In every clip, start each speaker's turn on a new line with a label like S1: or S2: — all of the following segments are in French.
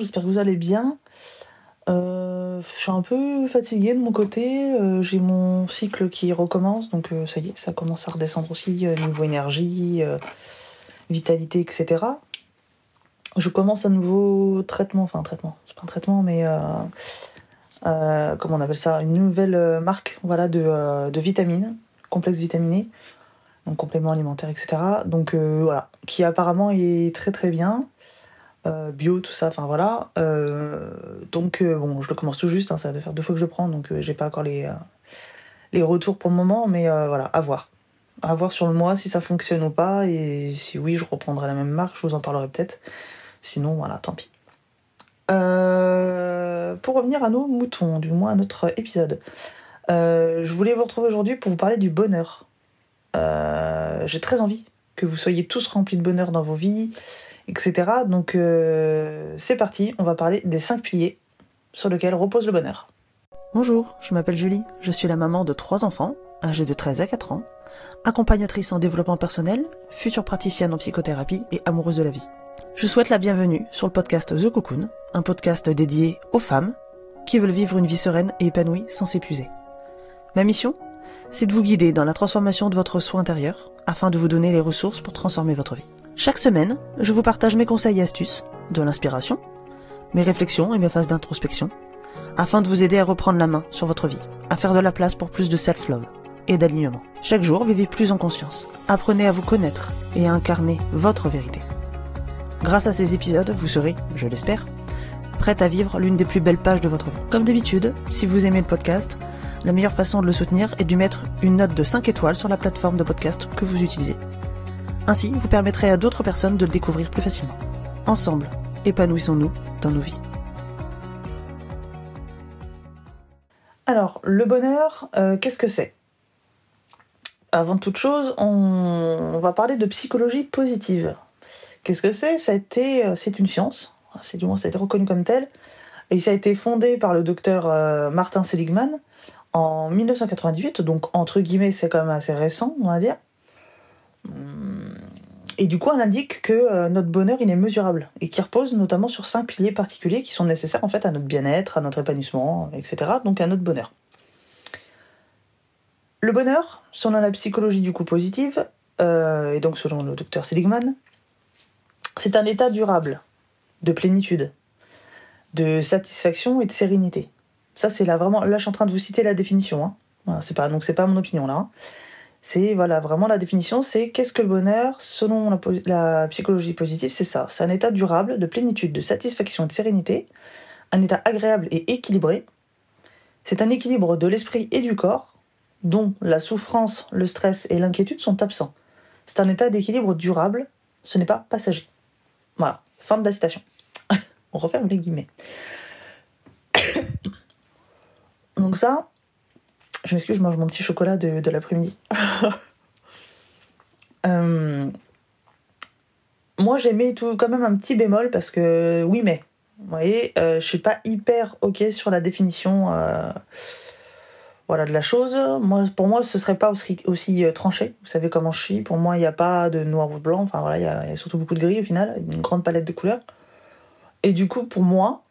S1: j'espère que vous allez bien. Euh, je suis un peu fatiguée de mon côté. euh, J'ai mon cycle qui recommence, donc euh, ça y est, ça commence à redescendre aussi niveau énergie, vitalité, etc. Je commence un nouveau traitement, enfin un traitement, c'est pas un traitement, mais comment on appelle ça, une nouvelle marque, voilà, de, de vitamines, complexe vitaminé, donc complément alimentaire, etc. Donc voilà, qui apparemment est très très bien. Euh, bio, tout ça, enfin voilà. Euh, donc euh, bon, je le commence tout juste, hein, ça va faire deux fois que je prends, donc j'ai pas encore les, les retours pour le moment, mais voilà, à voir. À voir sur le mois si ça fonctionne ou pas, et si oui, je reprendrai la même marque, je vous en parlerai peut-être. Sinon, voilà, tant pis. Pour revenir à nos moutons, du moins à notre épisode, je voulais vous retrouver aujourd'hui pour vous parler du bonheur. J'ai très envie que vous soyez tous remplis de bonheur dans vos vies, etc. Donc euh, c'est parti, on va parler des cinq piliers sur lesquels repose le bonheur.
S2: Bonjour, je m'appelle Julie, je suis la maman de trois enfants, âgés de 13 à 4 ans, accompagnatrice en développement personnel, future praticienne en psychothérapie et amoureuse de la vie. Je souhaite la bienvenue sur le podcast The Cocoon, un podcast dédié aux femmes qui veulent vivre une vie sereine et épanouie sans s'épuiser. Ma mission C'est de vous guider dans la transformation de votre soi intérieur afin de vous donner les ressources pour transformer votre vie. Chaque semaine, je vous partage mes conseils et astuces, de l'inspiration, mes réflexions et mes phases d'introspection, afin de vous aider à reprendre la main sur votre vie, à faire de la place pour plus de self-love et d'alignement. Chaque jour, vivez plus en conscience. Apprenez à vous connaître et à incarner votre vérité. Grâce à ces épisodes, vous serez, je l'espère, prête à vivre l'une des plus belles pages de votre vie. Comme d'habitude, si vous aimez le podcast, la meilleure façon de le soutenir est de lui mettre une note de 5 étoiles sur la plateforme de podcast que vous utilisez. Ainsi, vous permettrez à d'autres personnes de le découvrir plus facilement. Ensemble, épanouissons-nous dans nos vies.
S1: Alors, le bonheur, euh, qu'est-ce que c'est? Avant toute chose, on, va parler de psychologie positive. Qu'est-ce que c'est? Euh, c'est une science, c'est du moins ça a été reconnu comme tel, et ça a été fondé par le docteur euh, Martin Seligman en 1998, donc entre guillemets c'est quand même assez récent, on va dire. Hum, Et du coup, on indique que euh, notre bonheur il est mesurable et qui repose notamment sur cinq piliers particuliers qui sont nécessaires en fait à notre bien-être, à notre épanouissement, etc. Donc à notre bonheur. Le bonheur, selon la psychologie du coup positive, euh, et donc selon le docteur Seligman, c'est un état durable de plénitude, de satisfaction et de sérénité. Ça, c'est là vraiment. Là, je suis en train de vous citer la définition. Hein. Voilà, c'est pas donc c'est pas mon opinion là. hein. C'est voilà vraiment la définition. C'est qu'est-ce que le bonheur selon la, la psychologie positive C'est ça. C'est un état durable de plénitude, de satisfaction et de sérénité, un état agréable et équilibré. C'est un équilibre de l'esprit et du corps, dont la souffrance, le stress et l'inquiétude sont absents. C'est un état d'équilibre durable. Ce n'est pas passager. Voilà. Fin de la citation. On referme les guillemets. Donc ça, je m'excuse, je mange mon petit chocolat de, de l'après-midi. Euh, moi, j'aimais tout quand même un petit bémol parce que oui, mais vous voyez, euh, je suis pas hyper ok sur la définition euh, voilà, de la chose. Moi, pour moi, ce serait pas aussi, euh, tranché. Vous savez comment je suis. Pour moi, il n'y a pas de noir ou de blanc. Enfin voilà, il y a surtout beaucoup de gris au final, une grande palette de couleurs. Et du coup, pour moi,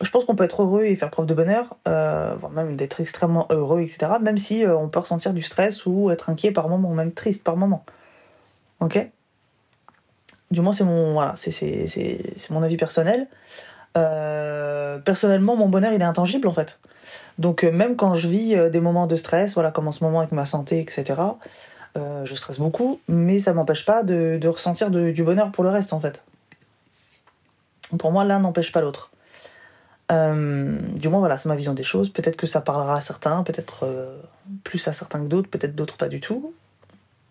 S1: je pense qu'on peut être heureux et faire preuve de bonheur, euh, voire même d'être extrêmement heureux, etc. Même si euh, on peut ressentir du stress ou être inquiet par moment, ou même triste par moment. Ok? Du moins, c'est mon, voilà, mon avis personnel. Euh, personnellement, mon bonheur, il est intangible en fait. Donc, même quand je vis des moments de stress, voilà, comme en ce moment avec ma santé, etc., je stresse beaucoup, mais ça m'empêche pas de, de ressentir du bonheur pour le reste en fait. Pour moi, l'un n'empêche pas l'autre. Euh, du moins, voilà, c'est ma vision des choses. Peut-être que ça parlera à certains, peut-être euh, plus à certains que d'autres, peut-être d'autres pas du tout.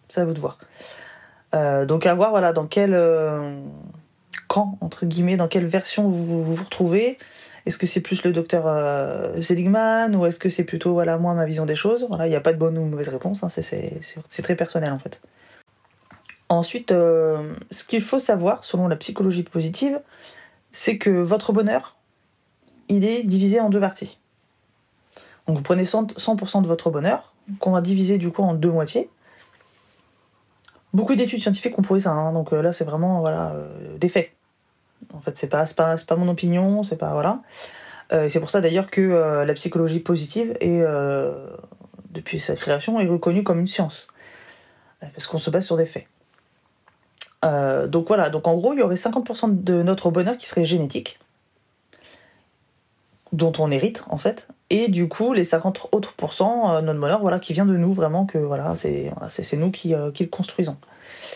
S1: C'est à vous de voir. Euh, donc, à voir, voilà, dans quel camp, entre guillemets, dans quelle version vous vous, retrouvez. Est-ce que c'est plus le docteur Seligman ou est-ce que c'est plutôt, voilà, moi, ma vision des choses? Voilà, il n'y a pas de bonne ou mauvaise réponse, hein, c'est- très personnel en fait. Ensuite, ce qu'il faut savoir, selon la psychologie positive, c'est que votre bonheur, il est divisé en deux parties. Donc vous prenez 100%, 100% de votre bonheur, qu'on va diviser du coup en deux moitiés. Beaucoup d'études scientifiques ont prouvé ça, hein, donc euh, là c'est vraiment voilà, euh, des faits. En fait, c'est pas, pas, pas mon opinion, c'est pas. Voilà. Euh, c'est pour ça d'ailleurs que la psychologie positive est, depuis sa création, est reconnue comme une science. Parce qu'on se base sur des faits. donc voilà, donc en gros, il y aurait 50% de notre bonheur qui serait génétique, dont on hérite en fait, et du coup les 50 autres pourcents, notre bonheur, voilà, qui vient de nous vraiment, que voilà, c'est c'est nous qui, qui le construisons,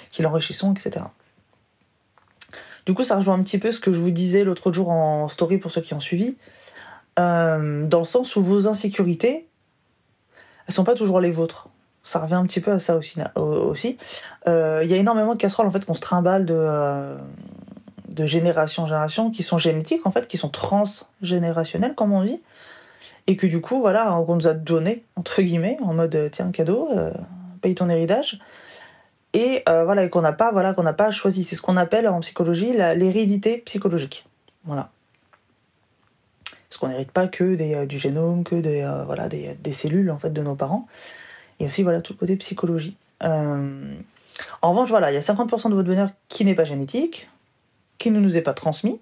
S1: qui l'enrichissons, etc. Du coup, ça rejoint un petit peu ce que je vous disais l'autre jour en story pour ceux qui ont suivi, euh, dans le sens où vos insécurités, elles sont pas toujours les vôtres. Ça revient un petit peu à ça aussi. aussi. Euh, il y a énormément de casseroles en fait qu'on se trimballe de, euh, de génération en génération, qui sont génétiques en fait, qui sont transgénérationnelles comme on dit, et que du coup voilà, on nous a donné entre guillemets en mode tiens cadeau, paye ton héritage et euh, voilà qu'on n'a pas voilà qu'on n'a pas choisi. C'est ce qu'on appelle en psychologie l'hérédité psychologique. Voilà. Parce qu'on n'hérite pas que des, euh, du génome, que des, euh, voilà, des, des, cellules en fait de nos parents. Et aussi voilà tout le côté psychologie. En revanche, voilà, il y a 50% de votre bonheur qui n'est pas génétique, qui ne nous est pas transmis.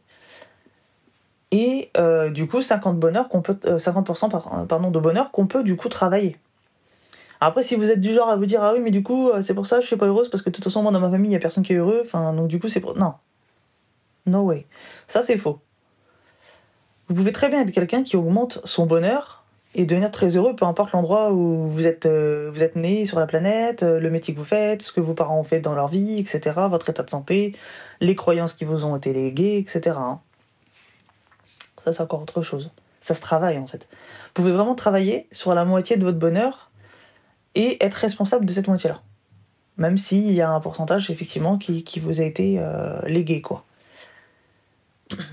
S1: Et du coup, 50 bonheur qu'on peut, 50% pardon, de bonheur qu'on peut du coup travailler. Après, si vous êtes du genre à vous dire ah oui, mais du coup, euh, c'est pour ça je suis pas heureuse parce que de toute façon, moi dans ma famille, il y a personne qui est heureux. Enfin, donc du coup, c'est pour. Non. No way. Ça, c'est faux. Vous pouvez très bien être quelqu'un qui augmente son bonheur et devenir très heureux, peu importe l'endroit où vous êtes, euh, êtes né sur la planète, euh, le métier que vous faites, ce que vos parents ont fait dans leur vie, etc., votre état de santé, les croyances qui vous ont été léguées, etc. Hein. Ça, c'est encore autre chose. Ça se travaille en fait. Vous pouvez vraiment travailler sur la moitié de votre bonheur et être responsable de cette moitié-là. Même s'il y a un pourcentage effectivement qui, vous a été euh, légué. quoi.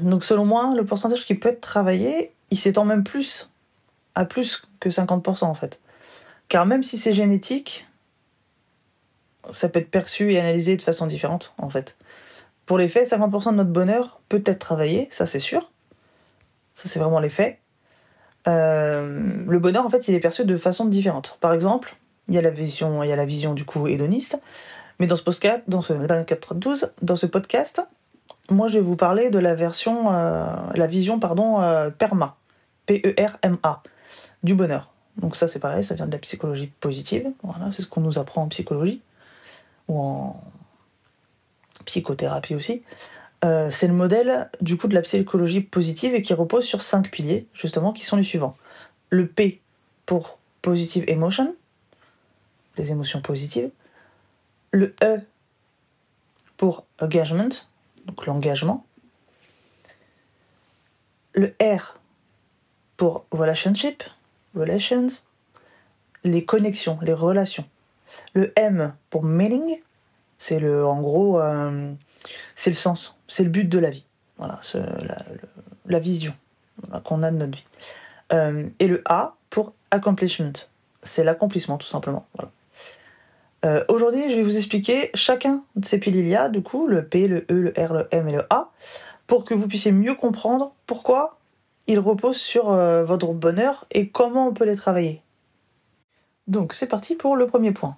S1: Donc selon moi, le pourcentage qui peut être travaillé, il s'étend même plus, à plus que 50% en fait. Car même si c'est génétique, ça peut être perçu et analysé de façon différente en fait. Pour les faits, 50% de notre bonheur peut être travaillé, ça c'est sûr. Ça c'est vraiment les faits. Euh, le bonheur en fait il est perçu de façon différente. Par exemple, il y a la vision, il y a la vision du coup hédoniste. Mais dans ce podcast, dans ce, dans ce podcast, moi je vais vous parler de la version, euh, la vision pardon, euh, PERMA, P-E-R-M-A, du bonheur. Donc ça c'est pareil, ça vient de la psychologie positive. Voilà, c'est ce qu'on nous apprend en psychologie ou en psychothérapie aussi. Euh, c'est le modèle du coup de la psychologie positive et qui repose sur cinq piliers justement qui sont les suivants. Le P pour positive emotion, les émotions positives. Le E pour engagement, donc l'engagement. Le R pour relationship, relations, les connexions, les relations. Le M pour meaning, c'est le, en gros, euh, c'est le sens, c'est le but de la vie. Voilà, la, vision qu'on a de notre vie. Euh, et le A pour accomplishment, c'est l'accomplissement tout simplement. Euh, aujourd'hui, je vais vous expliquer chacun de ces piliers, du coup, le P, le E, le R, le M et le A, pour que vous puissiez mieux comprendre pourquoi ils reposent sur euh, votre bonheur et comment on peut les travailler. Donc, c'est parti pour le premier point.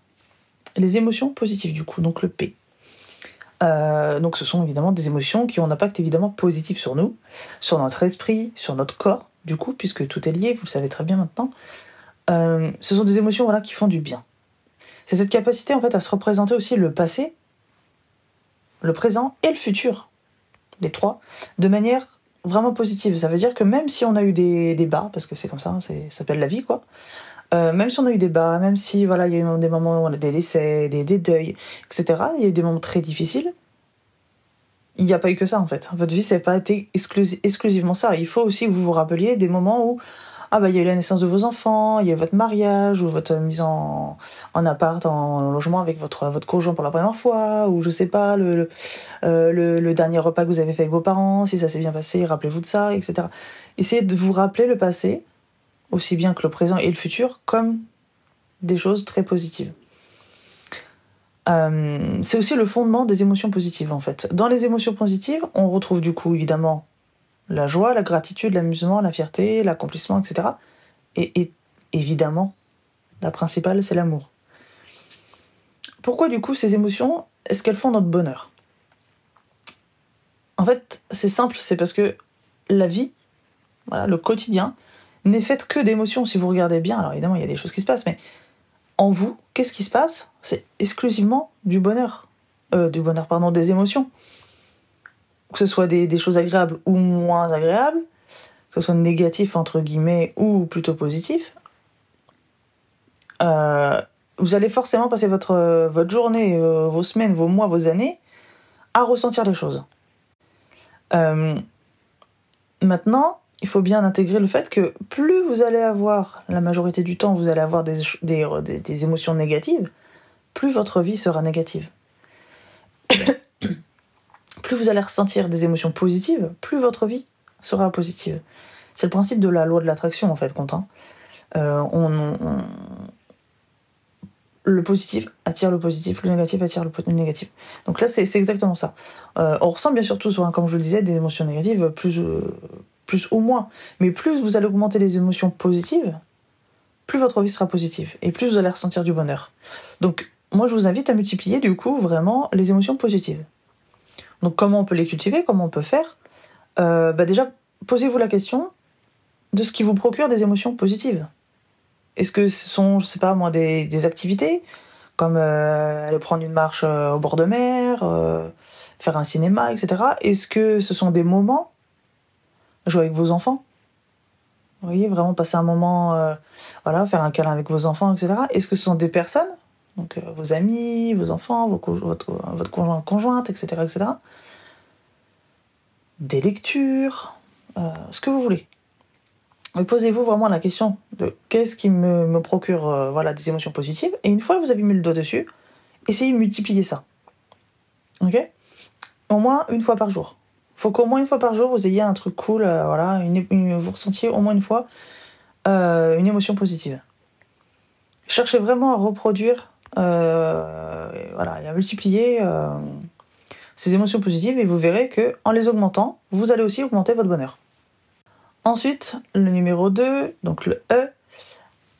S1: Les émotions positives, du coup, donc le P. Euh, donc, ce sont évidemment des émotions qui ont un impact évidemment positif sur nous, sur notre esprit, sur notre corps, du coup, puisque tout est lié, vous le savez très bien maintenant. ce sont des émotions voilà, qui font du bien c'est cette capacité en fait à se représenter aussi le passé, le présent et le futur, les trois, de manière vraiment positive. Ça veut dire que même si on a eu des, bas, parce que c'est comme ça, ça s'appelle la vie quoi, euh, même si on a eu des bas, même si voilà, il y a eu des moments où on a des décès, des, deuils, etc., il y a eu des moments très difficiles, il n'y a pas eu que ça en fait. Votre vie, n'a pas été exclusivement ça. Il faut aussi que vous vous rappeliez des moments où ah bah il y a eu la naissance de vos enfants, il y a eu votre mariage ou votre mise en, en appart, en logement avec votre, votre conjoint pour la première fois, ou je sais pas, le, euh, le, le, dernier repas que vous avez fait avec vos parents, si ça s'est bien passé, rappelez-vous de ça, etc. Essayez de vous rappeler le passé, aussi bien que le présent et le futur, comme des choses très positives. Euh, c'est aussi le fondement des émotions positives en fait. Dans les émotions positives, on retrouve du coup évidemment la joie, la gratitude, l'amusement, la fierté, l'accomplissement, etc. Et, évidemment, la principale, c'est l'amour. Pourquoi du coup ces émotions, est-ce qu'elles font notre bonheur? En fait, c'est simple, c'est parce que la vie, voilà, le quotidien, n'est fait que d'émotions. Si vous regardez bien, alors évidemment, il y a des choses qui se passent, mais en vous, qu'est-ce qui se passe? C'est exclusivement du bonheur. Euh, du bonheur, pardon, des émotions. Que ce soit des, des, choses agréables ou moins agréables, que ce soit négatif, entre guillemets, ou plutôt positif. Euh, vous allez forcément passer votre, journée, euh, vos semaines, vos mois, vos années à ressentir les choses. Euh, maintenant, il faut bien intégrer le fait que plus vous allez avoir, la majorité du temps, vous allez avoir des, des, des, émotions négatives, plus votre vie sera négative. Plus vous allez ressentir des émotions positives, plus votre vie sera positive. C'est le principe de la loi de l'attraction, en fait, content. Euh, le positif attire le positif, le négatif attire le négatif. Donc là, c'est exactement ça. Euh, on ressent bien sûr tous, hein, comme je le disais, des émotions négatives, plus, euh, plus ou moins. Mais plus vous allez augmenter les émotions positives, plus votre vie sera positive. Et plus vous allez ressentir du bonheur. Donc, moi, je vous invite à multiplier, du coup, vraiment les émotions positives. Donc, comment on peut les cultiver Comment on peut faire euh, bah Déjà, posez-vous la question de ce qui vous procure des émotions positives. Est-ce que ce sont, je sais pas moi, des, activités comme euh, aller prendre une marche euh, au bord de mer, faire un cinéma, etc. Est-ce que ce sont des moments jouer avec vos enfants? Vous voyez, vraiment passer un moment, voilà, faire un câlin avec vos enfants, etc. Est-ce que ce sont des personnes donc euh, vos amis, vos enfants, votre, votre conjoint, conjointe, etc., etc. Des lectures, euh, ce que vous voulez. Mais posez-vous vraiment la question de qu'est-ce qui me, me procure euh, voilà, des émotions positives. Et une fois que vous avez mis le doigt dessus, essayez de multiplier ça. Ok? Au moins une fois par jour. Il faut qu'au moins une fois par jour, vous ayez un truc cool, voilà, une, vous ressentiez au moins une fois une émotion positive. Cherchez vraiment à reproduire, voilà, et à multiplier euh, ces émotions positives et vous verrez que en les augmentant, vous allez aussi augmenter votre bonheur. Ensuite, le numéro 2, donc le E,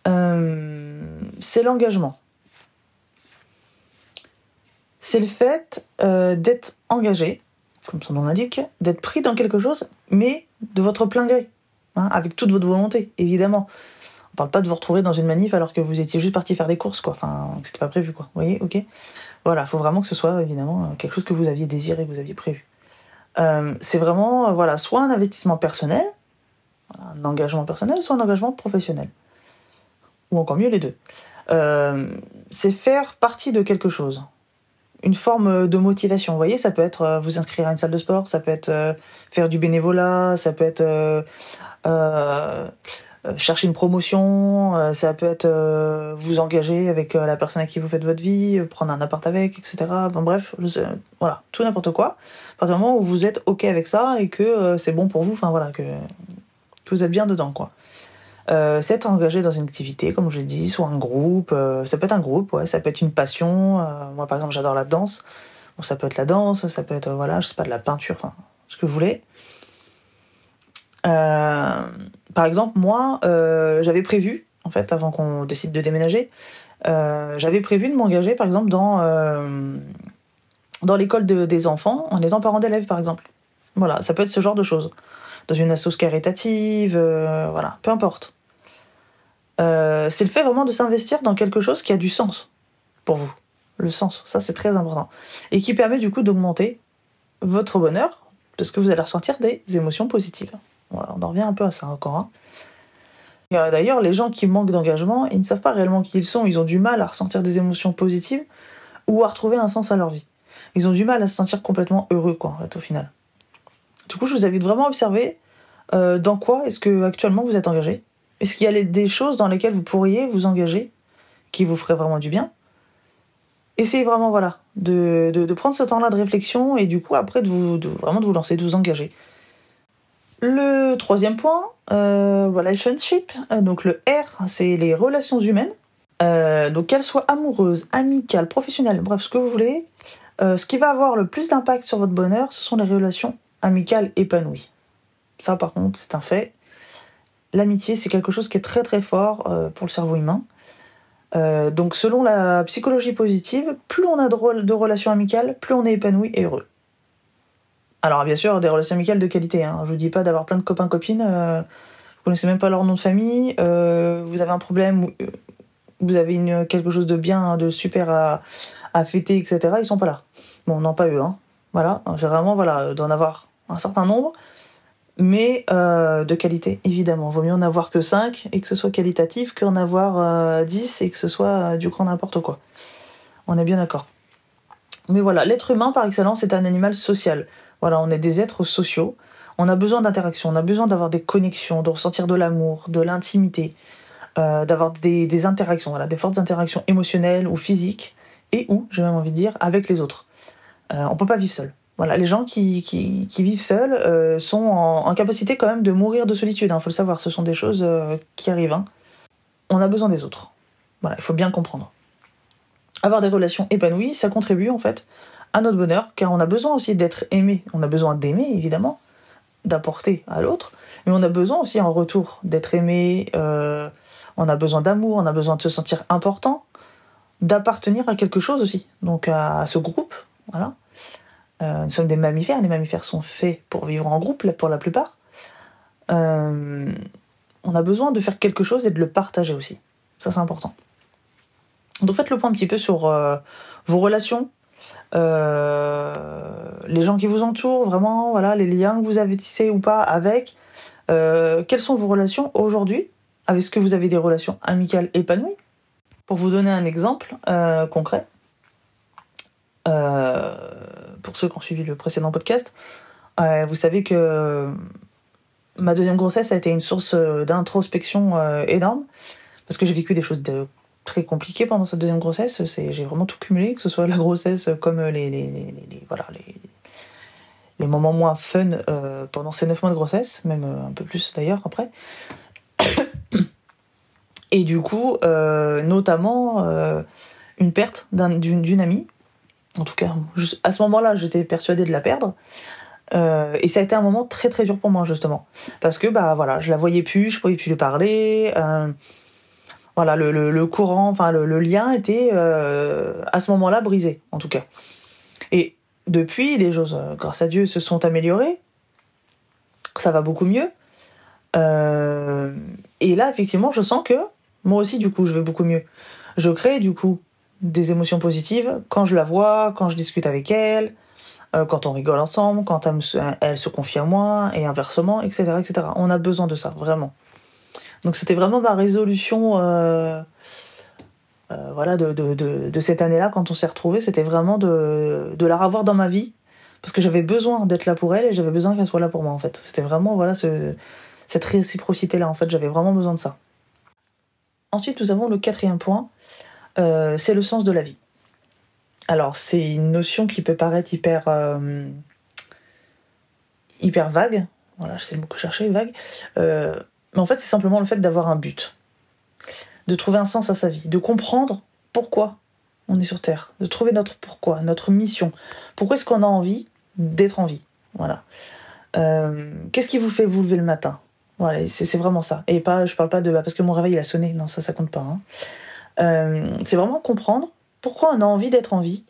S1: euh, c'est l'engagement. C'est le fait euh, d'être engagé, comme son nom l'indique, d'être pris dans quelque chose, mais de votre plein gré, hein, avec toute votre volonté, évidemment. Parle pas de vous retrouver dans une manif alors que vous étiez juste parti faire des courses, quoi. Enfin, c'était pas prévu, quoi. Vous voyez, ok. Voilà, il faut vraiment que ce soit évidemment quelque chose que vous aviez désiré, que vous aviez prévu. Euh, c'est vraiment, voilà, soit un investissement personnel, un engagement personnel, soit un engagement professionnel. Ou encore mieux les deux. Euh, c'est faire partie de quelque chose. Une forme de motivation. Vous voyez, ça peut être euh, vous inscrire à une salle de sport, ça peut être euh, faire du bénévolat, ça peut être euh, euh, chercher une promotion, ça peut être vous engager avec la personne à qui vous faites votre vie, prendre un appart avec, etc. Bon, bref, voilà, tout n'importe quoi. À partir du moment où vous êtes OK avec ça et que c'est bon pour vous, enfin voilà, que vous êtes bien dedans, quoi. Euh, c'est être engagé dans une activité, comme je l'ai dit, soit un groupe, euh, ça peut être un groupe, ouais, ça peut être une passion. Euh, moi, par exemple, j'adore la danse. Bon, ça peut être la danse, ça peut être, voilà, je sais pas, de la peinture, enfin, ce que vous voulez. Par exemple, moi, j'avais prévu, en fait, avant qu'on décide de déménager, j'avais prévu de m'engager, par exemple, dans, dans l'école de, des enfants, en étant parent d'élèves, par exemple. Voilà, ça peut être ce genre de choses dans une assoce caritative, euh, voilà, peu importe. Euh, c'est le fait vraiment de s'investir dans quelque chose qui a du sens pour vous. Le sens, ça c'est très important. Et qui permet du coup d'augmenter votre bonheur, parce que vous allez ressentir des émotions positives. On en revient un peu à ça encore. Hein. D'ailleurs, les gens qui manquent d'engagement, ils ne savent pas réellement qui ils sont. Ils ont du mal à ressentir des émotions positives ou à retrouver un sens à leur vie. Ils ont du mal à se sentir complètement heureux, quoi, au final. Du coup, je vous invite vraiment à observer euh, dans quoi est-ce que actuellement vous êtes engagé. Est-ce qu'il y a des choses dans lesquelles vous pourriez vous engager qui vous feraient vraiment du bien? Essayez vraiment voilà, de, prendre ce temps-là de réflexion et du coup après vous, vraiment de vous lancer, de vous engager. Le troisième point, euh, relationship, donc le R, c'est les relations humaines. Euh, donc qu'elles soient amoureuses, amicales, professionnelles, bref, ce que vous voulez. Euh, ce qui va avoir le plus d'impact sur votre bonheur, ce sont les relations amicales épanouies. Ça, par contre, c'est un fait. L'amitié, c'est quelque chose qui est très très fort euh, pour le cerveau humain. Euh, donc, selon la psychologie positive, plus on a de relations amicales, plus on est épanoui et heureux. Alors, bien sûr, des relations amicales de qualité. Hein. Je vous dis pas d'avoir plein de copains-copines. Euh, vous connaissez même pas leur nom de famille. Euh, vous avez un problème. Euh, vous avez quelque chose de bien, de super à, fêter, etc. Ils sont pas là. Bon, non, pas eux. Hein. Voilà. C'est vraiment, voilà, d'en avoir un certain nombre. Mais de qualité, évidemment. Vaut mieux en avoir que 5 et que ce soit qualitatif qu'en avoir 10 et que ce soit du grand n'importe quoi. On est bien d'accord. Mais voilà, l'être humain par excellence est un animal social. Voilà, on est des êtres sociaux. On a besoin d'interaction, on a besoin d'avoir des connexions, de ressentir de l'amour, de l'intimité, euh, d'avoir des, interactions, voilà, des fortes interactions émotionnelles ou physiques, et ou, j'ai même envie de dire, avec les autres. Euh, on peut pas vivre seul. Voilà, les gens qui, qui, vivent seuls euh, sont en, capacité quand même de mourir de solitude. Il hein, faut le savoir, ce sont des choses qui arrivent. Hein. On a besoin des autres. Voilà, il faut bien comprendre. Avoir des relations épanouies, ça contribue en fait à notre bonheur, car on a besoin aussi d'être aimé. On a besoin d'aimer, évidemment, d'apporter à l'autre, mais on a besoin aussi en retour d'être aimé, euh, on a besoin d'amour, on a besoin de se sentir important, d'appartenir à quelque chose aussi, donc à, ce groupe. Voilà. Euh, nous sommes des mammifères, les mammifères sont faits pour vivre en groupe pour la plupart. Euh, on a besoin de faire quelque chose et de le partager aussi. Ça, c'est important. Donc faites le point un petit peu sur vos relations, les gens qui vous entourent, vraiment, voilà, les liens que vous avez tissés ou pas avec. Euh, quelles sont vos relations aujourd'hui Est-ce que vous avez des relations amicales épanouies Pour vous donner un exemple euh, concret, pour ceux qui ont suivi le précédent podcast, vous savez que ma deuxième grossesse a été une source d'introspection énorme parce que j'ai vécu des choses de très compliqué pendant cette deuxième grossesse. J'ai vraiment tout cumulé, que ce soit la grossesse comme les, les, les, voilà, les, les moments moins fun euh, pendant ces neuf mois de grossesse, même euh, un peu plus d'ailleurs après. Et du coup, euh, notamment une perte d'une amie. En tout cas, à ce moment-là, j'étais persuadée de la perdre. et ça a été un moment très très dur pour moi justement parce que bah voilà je la voyais plus je pouvais plus lui parler voilà, le, courant, enfin le, lien était euh, à ce moment-là brisé, en tout cas. Et depuis, les choses, euh, grâce à Dieu, se sont améliorées. Ça va beaucoup mieux. Euh, et là, effectivement, je sens que moi aussi, du coup, je vais beaucoup mieux. Je crée, du coup, des émotions positives quand je la vois, quand je discute avec elle, quand on rigole ensemble, quand elle, se confie à moi, et inversement, etc., etc. On a besoin de ça, vraiment. Donc c'était vraiment ma résolution euh, euh, voilà, de, cette année-là, quand on s'est retrouvés, c'était vraiment de, la revoir dans ma vie, parce que j'avais besoin d'être là pour elle et j'avais besoin qu'elle soit là pour moi en fait. C'était vraiment voilà, ce, cette réciprocité-là, en fait, j'avais vraiment besoin de ça. Ensuite, nous avons le quatrième point, euh, c'est le sens de la vie. Alors, c'est une notion qui peut paraître hyper, hyper vague. Voilà, c'est le mot que je cherchais, vague. Mais en fait, c'est simplement le fait d'avoir un but, de trouver un sens à sa vie, de comprendre pourquoi on est sur Terre, de trouver notre pourquoi, notre mission. Pourquoi est-ce qu'on a envie d'être en vie? Voilà. Euh, qu'est-ce qui vous fait vous lever le matin? Voilà, c'est vraiment ça. Et pas, je parle pas de bah, parce que mon réveil il a sonné. Non, ça, ça compte pas. Hein. Euh, c'est vraiment comprendre pourquoi on a envie d'être en vie,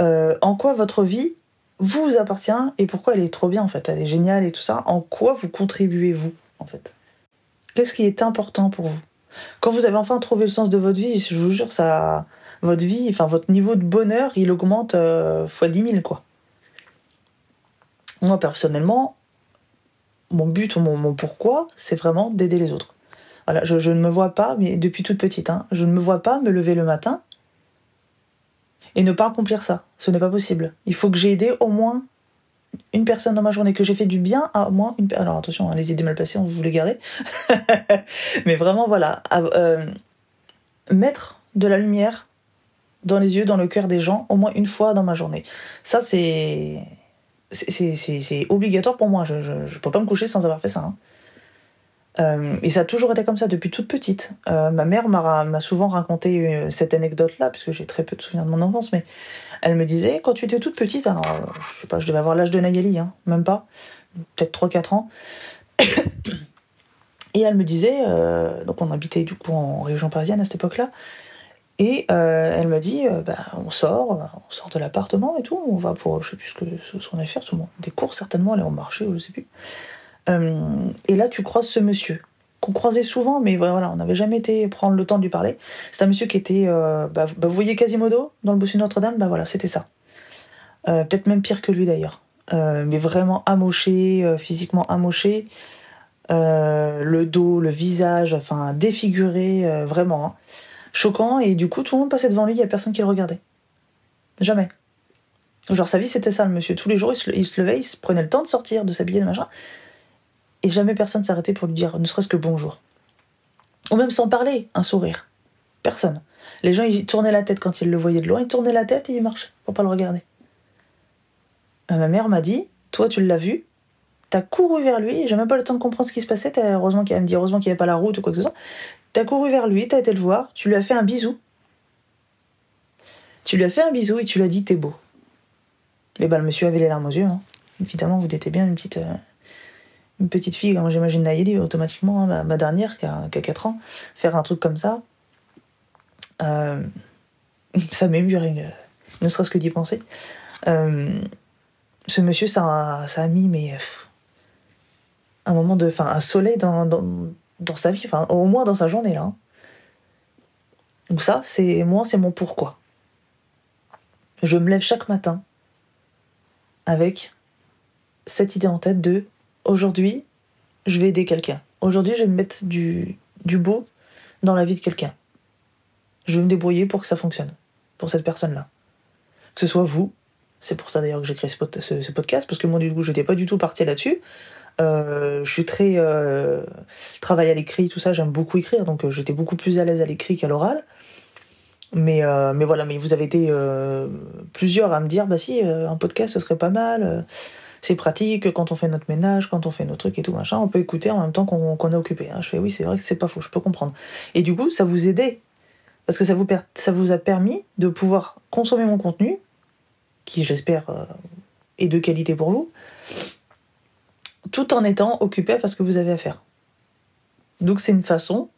S1: euh, en quoi votre vie vous appartient et pourquoi elle est trop bien en fait, elle est géniale et tout ça. En quoi vous contribuez vous en fait Qu'est-ce qui est important pour vous? Quand vous avez enfin trouvé le sens de votre vie, je vous jure, ça, votre vie, enfin votre niveau de bonheur, il augmente euh, fois 10 000, quoi. Moi, personnellement, mon but, mon, pourquoi, c'est vraiment d'aider les autres. Voilà, je, ne me vois pas, mais depuis toute petite, hein, je ne me vois pas me lever le matin et ne pas accomplir ça. Ce n'est pas possible. Il faut que j'ai aidé au moins une personne dans ma journée, que j'ai fait du bien à moins une. Alors attention, hein, les idées mal placées, on vous les garder. Mais vraiment, voilà. Euh, mettre de la lumière dans les yeux, dans le cœur des gens, au moins une fois dans ma journée. Ça, c'est. C'est obligatoire pour moi. Je ne peux pas me coucher sans avoir fait ça. Hein. Euh, et ça a toujours été comme ça depuis toute petite. Euh, ma mère m'a souvent raconté cette anecdote-là, puisque j'ai très peu de souvenirs de mon enfance, mais elle me disait, quand tu étais toute petite, alors je sais pas, je devais avoir l'âge de Nayeli, hein, même pas, peut-être 3-4 ans. Et elle me disait, euh, donc on habitait du coup en région parisienne à cette époque-là, Et euh, elle me dit, euh, bah, on sort, on sort de l'appartement et tout, on va pour, je sais plus ce qu'on allait faire, des cours certainement, aller au marché ou je sais plus. Euh, et là, tu croises ce monsieur qu'on croisait souvent, mais voilà, on n'avait jamais été prendre le temps de lui parler. C'est un monsieur qui était, bah, bah, vous voyez Quasimodo dans le bossu Notre-Dame, bah voilà, c'était ça. Peut-être même pire que lui d'ailleurs, mais vraiment amoché, physiquement amoché. le dos, le visage, enfin défiguré, vraiment. Hein choquant, et du coup, tout le monde passait devant lui, il n'y a personne qui le regardait. Jamais. Genre, sa vie, c'était ça, le monsieur. Tous les jours, il se, levait, il se prenait le temps de sortir, de s'habiller, de machin. Et jamais personne s'arrêtait pour lui dire ne serait-ce que bonjour. Ou même sans parler, un sourire. Personne. Les gens, ils tournaient la tête quand ils le voyaient de loin, ils tournaient la tête et ils marchaient pour pas le regarder. Euh, ma mère m'a dit Toi, tu l'as vu, t'as couru vers lui, j'ai même pas le temps de comprendre ce qui se passait, heureusement qu'il me dit heureusement qu'il n'y avait pas la route ou quoi que ce soit. T'as couru vers lui, t'as été le voir, tu lui as fait un bisou. Tu lui as fait un bisou et tu lui as dit t'es beau. Et ben le monsieur avait les larmes aux yeux. Hein. Évidemment, vous étiez bien une petite, euh, petite fille, moi j'imagine Naïdi automatiquement, hein, ma, dernière qui a, 4 ans, faire un truc comme ça. Euh, ça m'émue ne serait-ce que d'y penser. Euh, ce monsieur, ça, a mis mais, un moment de. Enfin, un soleil dans, dans sa vie, enfin au moins dans sa journée là. Hein. Donc ça, c'est moi, c'est mon pourquoi. Je me lève chaque matin avec cette idée en tête de aujourd'hui, je vais aider quelqu'un. Aujourd'hui, je vais me mettre du, beau dans la vie de quelqu'un. Je vais me débrouiller pour que ça fonctionne, pour cette personne-là. Que ce soit vous, c'est pour ça d'ailleurs que j'ai créé ce, podcast, parce que moi, du coup, je n'étais pas du tout partie là-dessus. Euh, je suis très euh, travail à l'écrit, tout ça. J'aime beaucoup écrire, donc euh, j'étais beaucoup plus à l'aise à l'écrit qu'à l'oral. Mais, mais voilà, mais vous avez été plusieurs à me dire, bah si, un podcast ce serait pas mal. C'est pratique quand on fait notre ménage, quand on fait nos trucs et tout machin, on peut écouter en même temps qu'on est occupé. Hein. Je fais oui, c'est vrai que c'est pas faux, je peux comprendre. Et du coup, ça vous aidait? Parce que ça vous, ça vous a permis de pouvoir consommer mon contenu, qui j'espère est de qualité pour vous, tout en étant occupé à faire ce que vous avez à faire. Donc c'est une façon,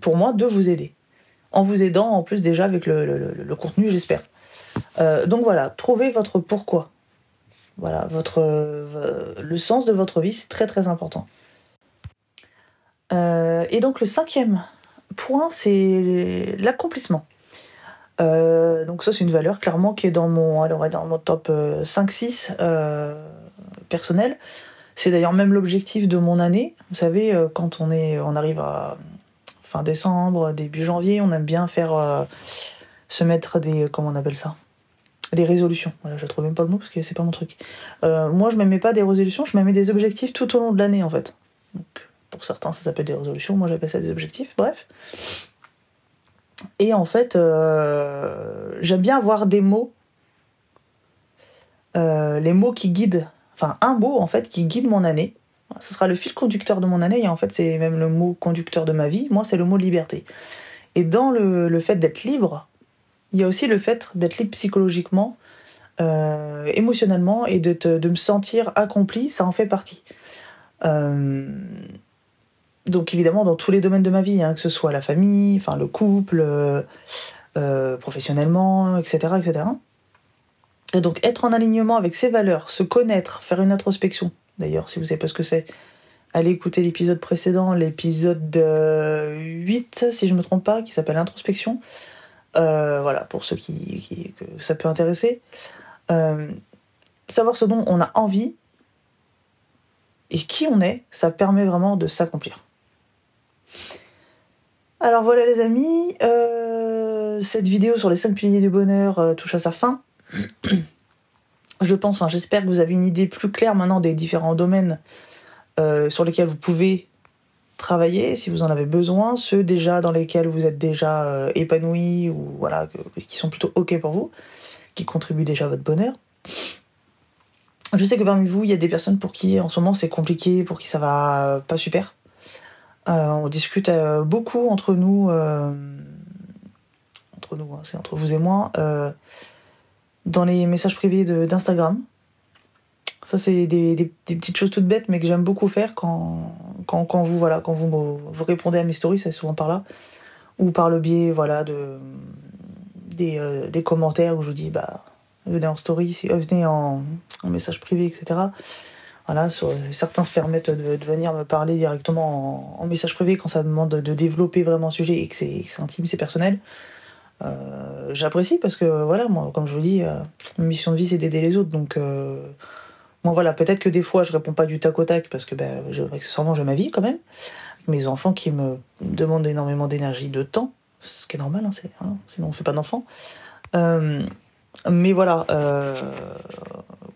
S1: pour moi, de vous aider. En vous aidant en plus déjà avec le, contenu, j'espère. Euh, donc voilà, trouvez votre pourquoi. Voilà, votre, euh, le sens de votre vie, c'est très très important. Euh, et donc le cinquième point, c'est l'accomplissement. donc ça, c'est une valeur clairement qui est dans mon, dans mon top 5-6 personnel. C'est d'ailleurs même l'objectif de mon année. Vous savez, euh, quand on, est, on arrive à fin décembre, début janvier, on aime bien faire euh, se mettre des. Comment on appelle ça? Des résolutions. Voilà, je trouve même pas le mot parce que c'est pas mon truc. Euh, moi, je me mets pas des résolutions, je me mets des objectifs tout au long de l'année en fait. pour certains, ça s'appelle des résolutions, moi j'appelle ça des objectifs, bref. Et en fait, j'aime bien avoir des mots, les mots qui guident enfin un mot en fait qui guide mon année. Ce sera le fil conducteur de mon année et en fait c'est même le mot conducteur de ma vie. Moi c'est le mot liberté. Et dans le, fait d'être libre, il y a aussi le fait d'être libre psychologiquement, euh, émotionnellement et de, de, me sentir accompli, ça en fait partie. Euh, donc évidemment dans tous les domaines de ma vie, hein, que ce soit la famille, enfin le couple, euh, professionnellement, etc., etc. Et donc être en alignement avec ses valeurs, se connaître, faire une introspection. D'ailleurs, si vous savez pas ce que c'est, allez écouter l'épisode précédent, l'épisode 8, si je ne me trompe pas, qui s'appelle Introspection. Euh, voilà, pour ceux qui, que ça peut intéresser. Euh, savoir ce dont on a envie et qui on est, ça permet vraiment de s'accomplir. Alors voilà les amis, euh, cette vidéo sur les 5 piliers du bonheur touche à sa fin. je pense, enfin j'espère que vous avez une idée plus claire maintenant des différents domaines sur lesquels vous pouvez travailler si vous en avez besoin, ceux déjà dans lesquels vous êtes déjà euh, épanoui ou voilà, qui sont plutôt ok pour vous, qui contribuent déjà à votre bonheur. Je sais que parmi vous, il y a des personnes pour qui en ce moment c'est compliqué, pour qui ça va pas super. Euh, on discute beaucoup entre nous, entre nous, hein, c'est entre vous et moi dans les messages privés d'Instagram. Ça, c'est des, petites choses toutes bêtes, mais que j'aime beaucoup faire quand, quand, vous, voilà, quand vous, vous répondez à mes stories, c'est souvent par là. ou par le biais voilà, de, des, euh, des commentaires où je vous dis bah, venez en story, euh, venez en, message privé, etc. Voilà, certains se permettent de, venir me parler directement en, message privé quand ça demande de développer vraiment un sujet et que c'est intime, c'est personnel. Euh, J'apprécie parce que voilà, moi, comme je vous dis, ma mission de vie c'est d'aider les autres. Donc, moi voilà, peut-être que des fois je réponds pas du tac au tac parce que ben, accessoirement j'ai ma vie quand même. Mes enfants qui me demandent énormément d'énergie, de temps, ce qui est normal, hein, hein, sinon on fait pas d'enfants. Euh, mais voilà, euh,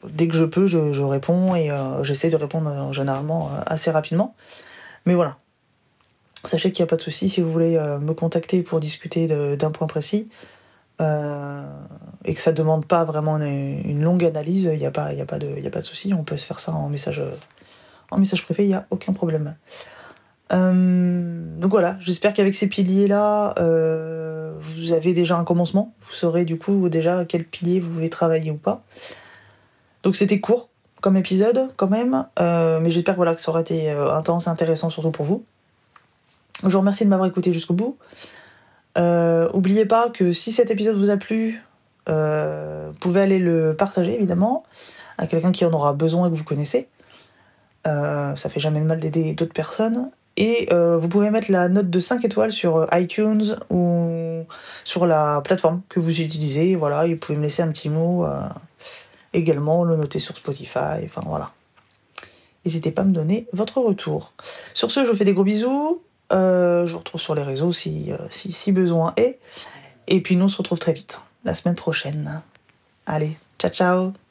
S1: dès que je peux, je, je réponds et euh, j'essaie de répondre généralement assez rapidement. Mais voilà, sachez qu'il n'y a pas de souci si vous voulez me contacter pour discuter d'un point précis euh, et que ça demande pas vraiment une, longue analyse, il n'y a, pas, a, de, a pas de souci, on peut se faire ça en message, en message privé, il n'y a aucun problème. Euh, donc voilà, j'espère qu'avec ces piliers-là, euh, vous avez déjà un commencement. Vous saurez du coup déjà quel pilier vous voulez travailler ou pas. Donc c'était court comme épisode quand même, euh, mais j'espère que, voilà, que ça aurait été euh, intense et intéressant surtout pour vous. Je vous remercie de m'avoir écouté jusqu'au bout. Euh, oubliez pas que si cet épisode vous a plu, vous pouvez aller le partager évidemment à quelqu'un qui en aura besoin et que vous connaissez. ça fait jamais de mal d'aider d'autres personnes. Et euh, vous pouvez mettre la note de 5 étoiles sur iTunes ou sur la plateforme que vous utilisez. Voilà, vous pouvez me laisser un petit mot euh, également, le noter sur Spotify. Enfin voilà. N'hésitez pas à me donner votre retour. Sur ce, je vous fais des gros bisous. Euh, je vous retrouve sur les réseaux si, si, si besoin est. Et puis nous, on se retrouve très vite, la semaine prochaine. Allez, ciao ciao